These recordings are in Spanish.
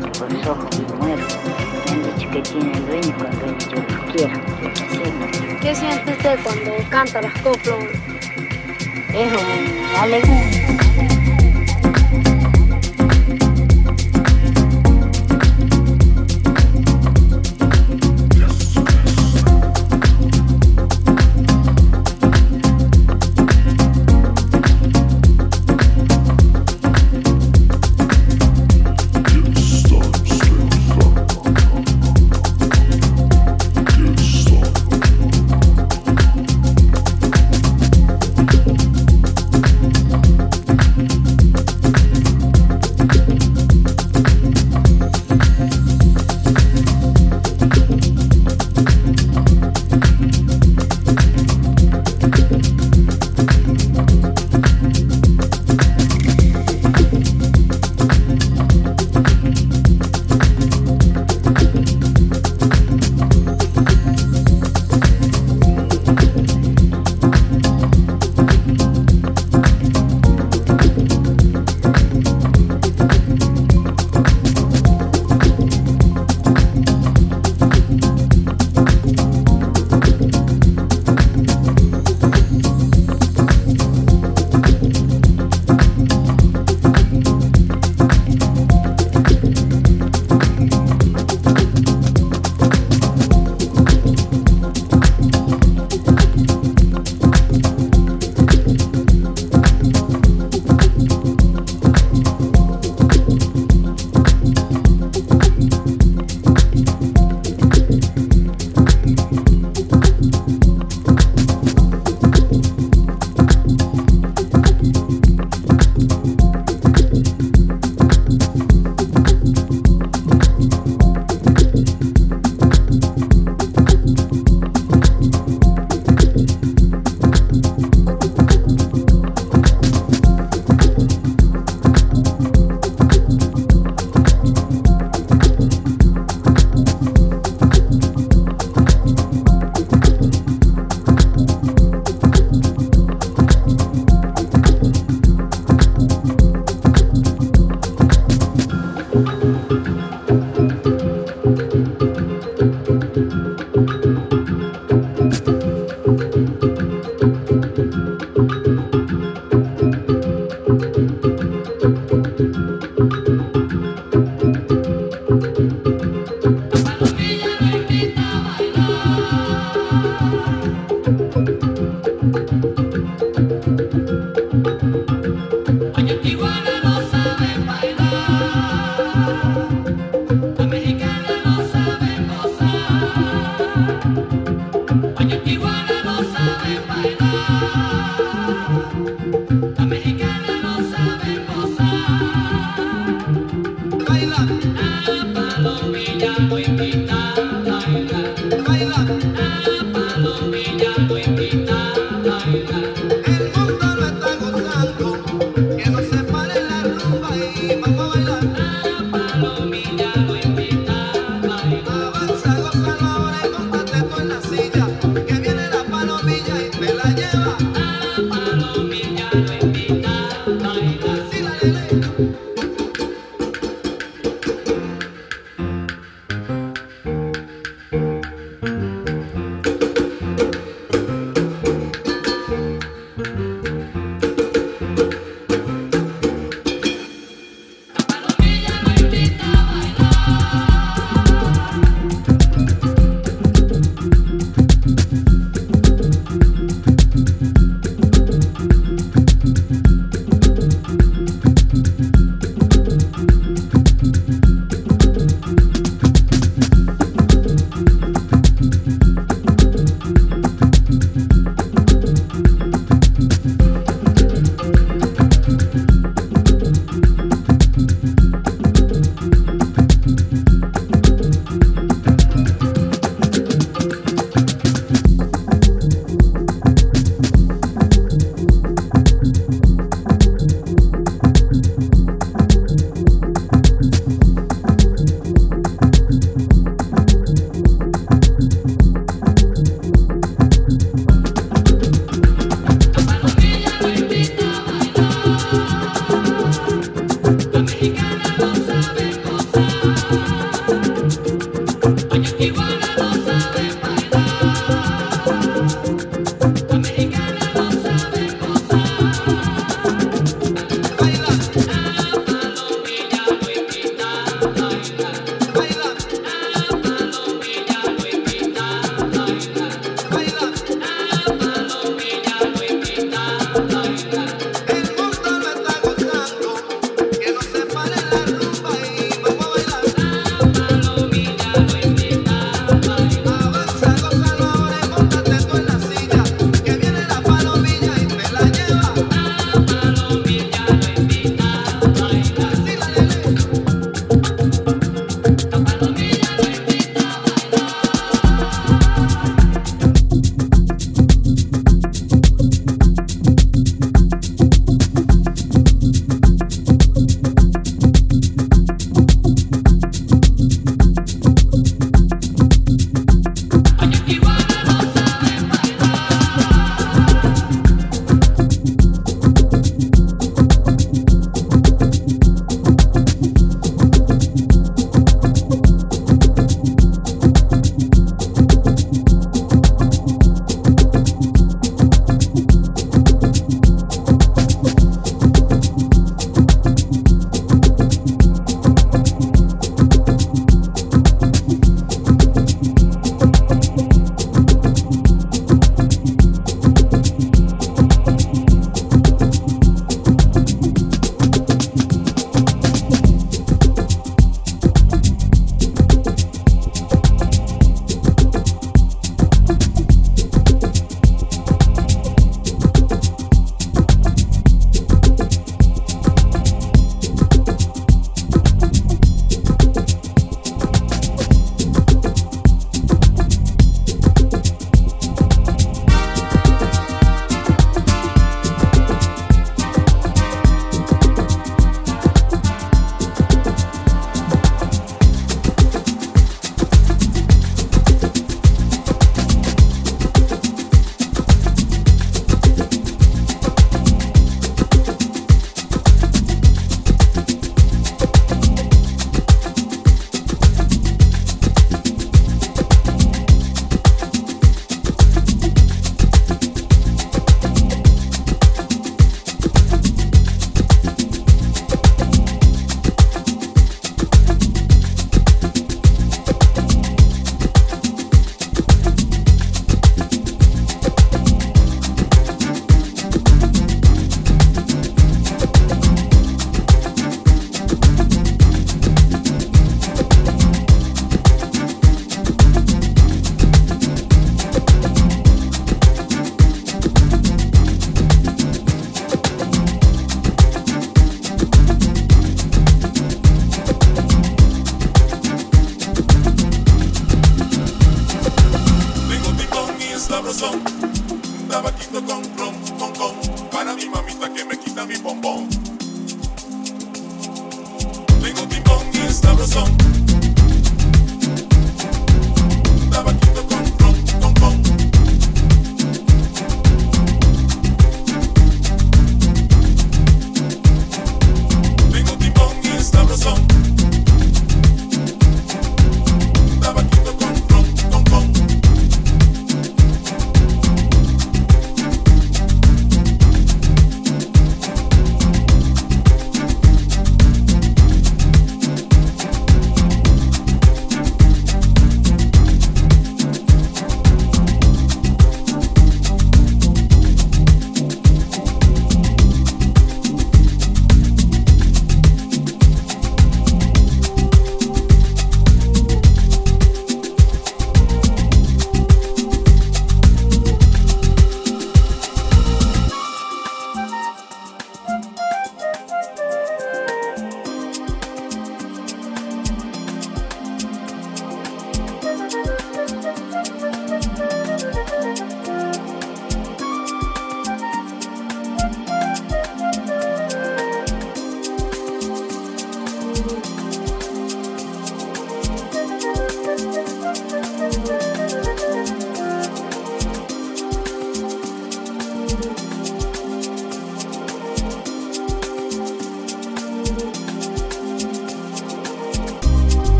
los ojos el dueño cuando yo los quiero. ¿Qué siente usted cuando canta las coplas? Es una alegría.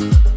you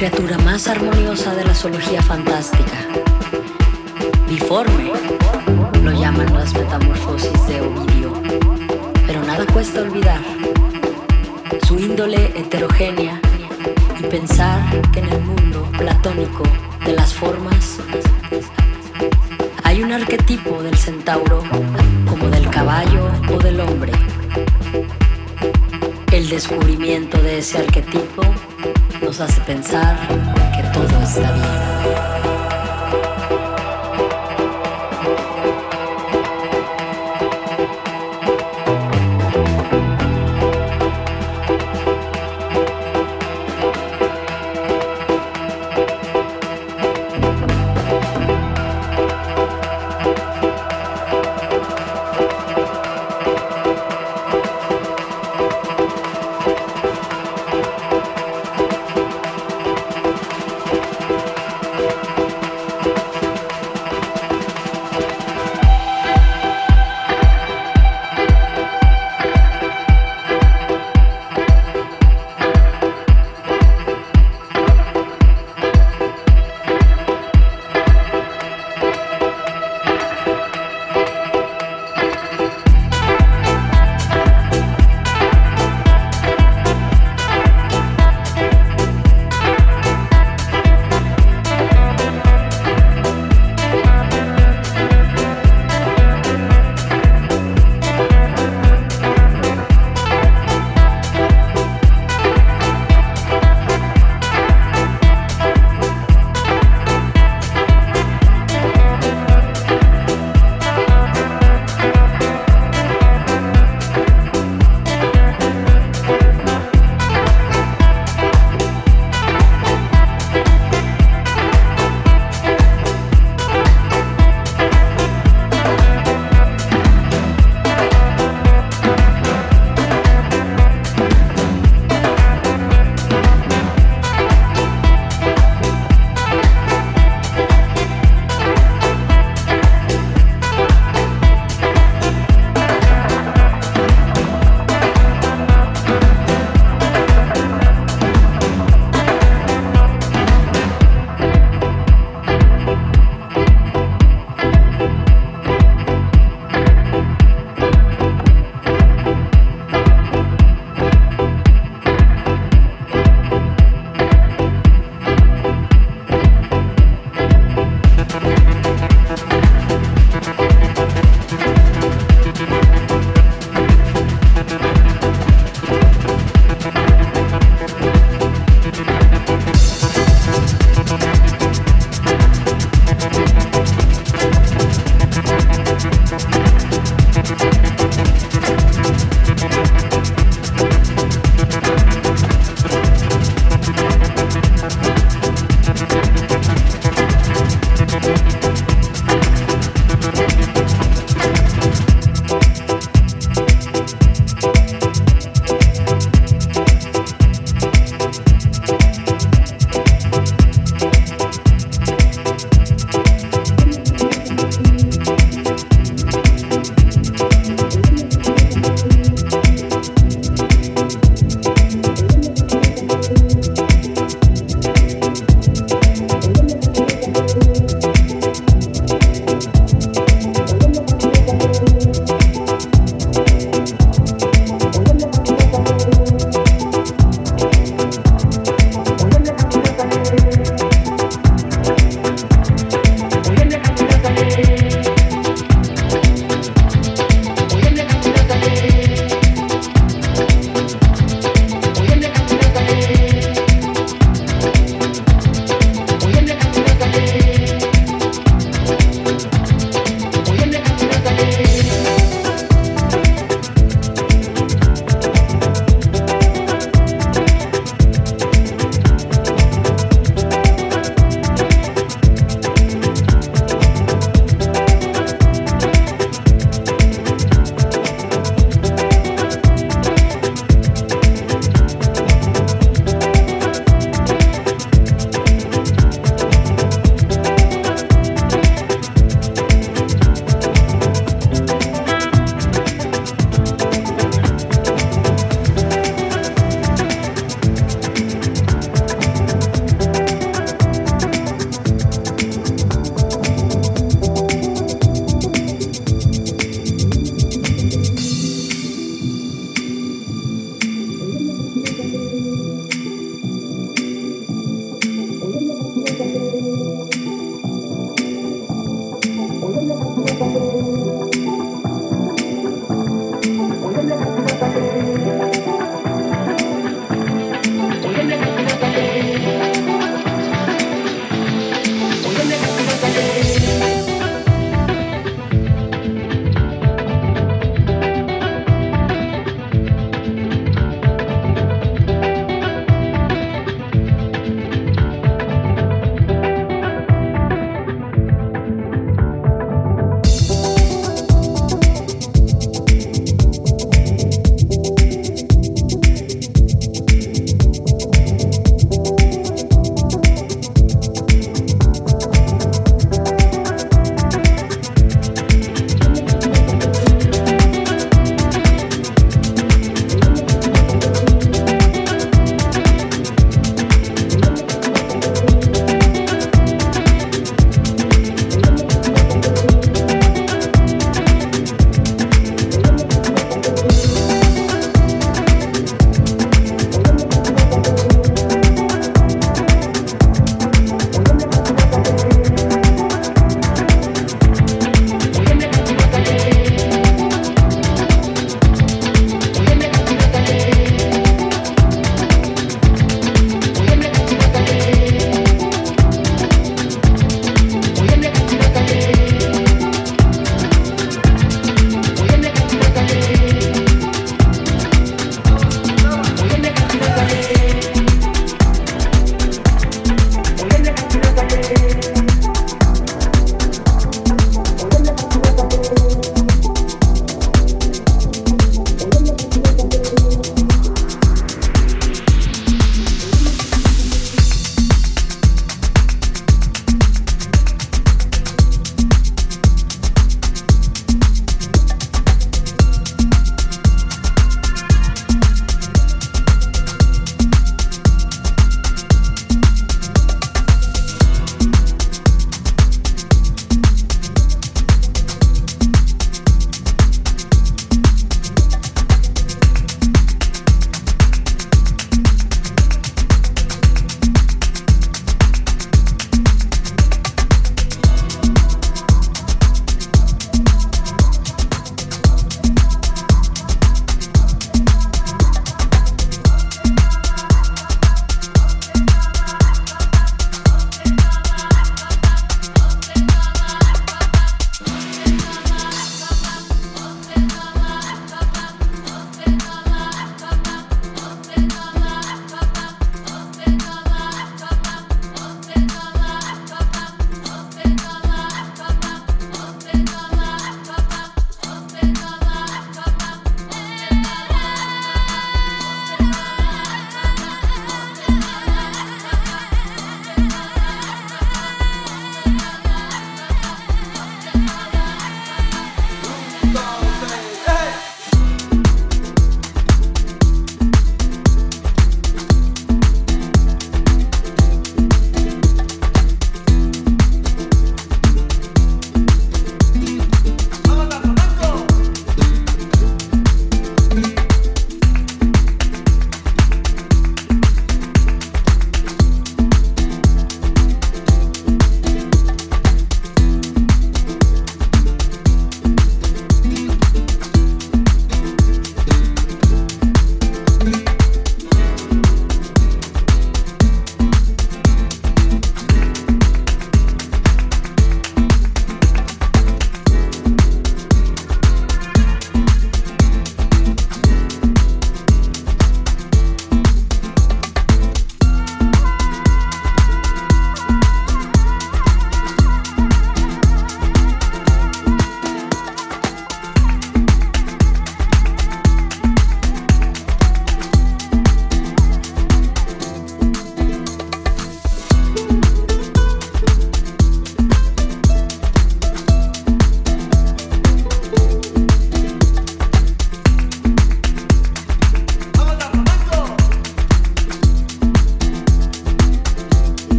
criatura más armoniosa de la zoología fantástica. Biforme lo llaman las metamorfosis de Ovidio, pero nada cuesta olvidar su índole heterogénea y pensar que en el mundo platónico de las formas hay un arquetipo del centauro como del caballo o del hombre. El descubrimiento de ese arquetipo nos hace pensar que todo está bien.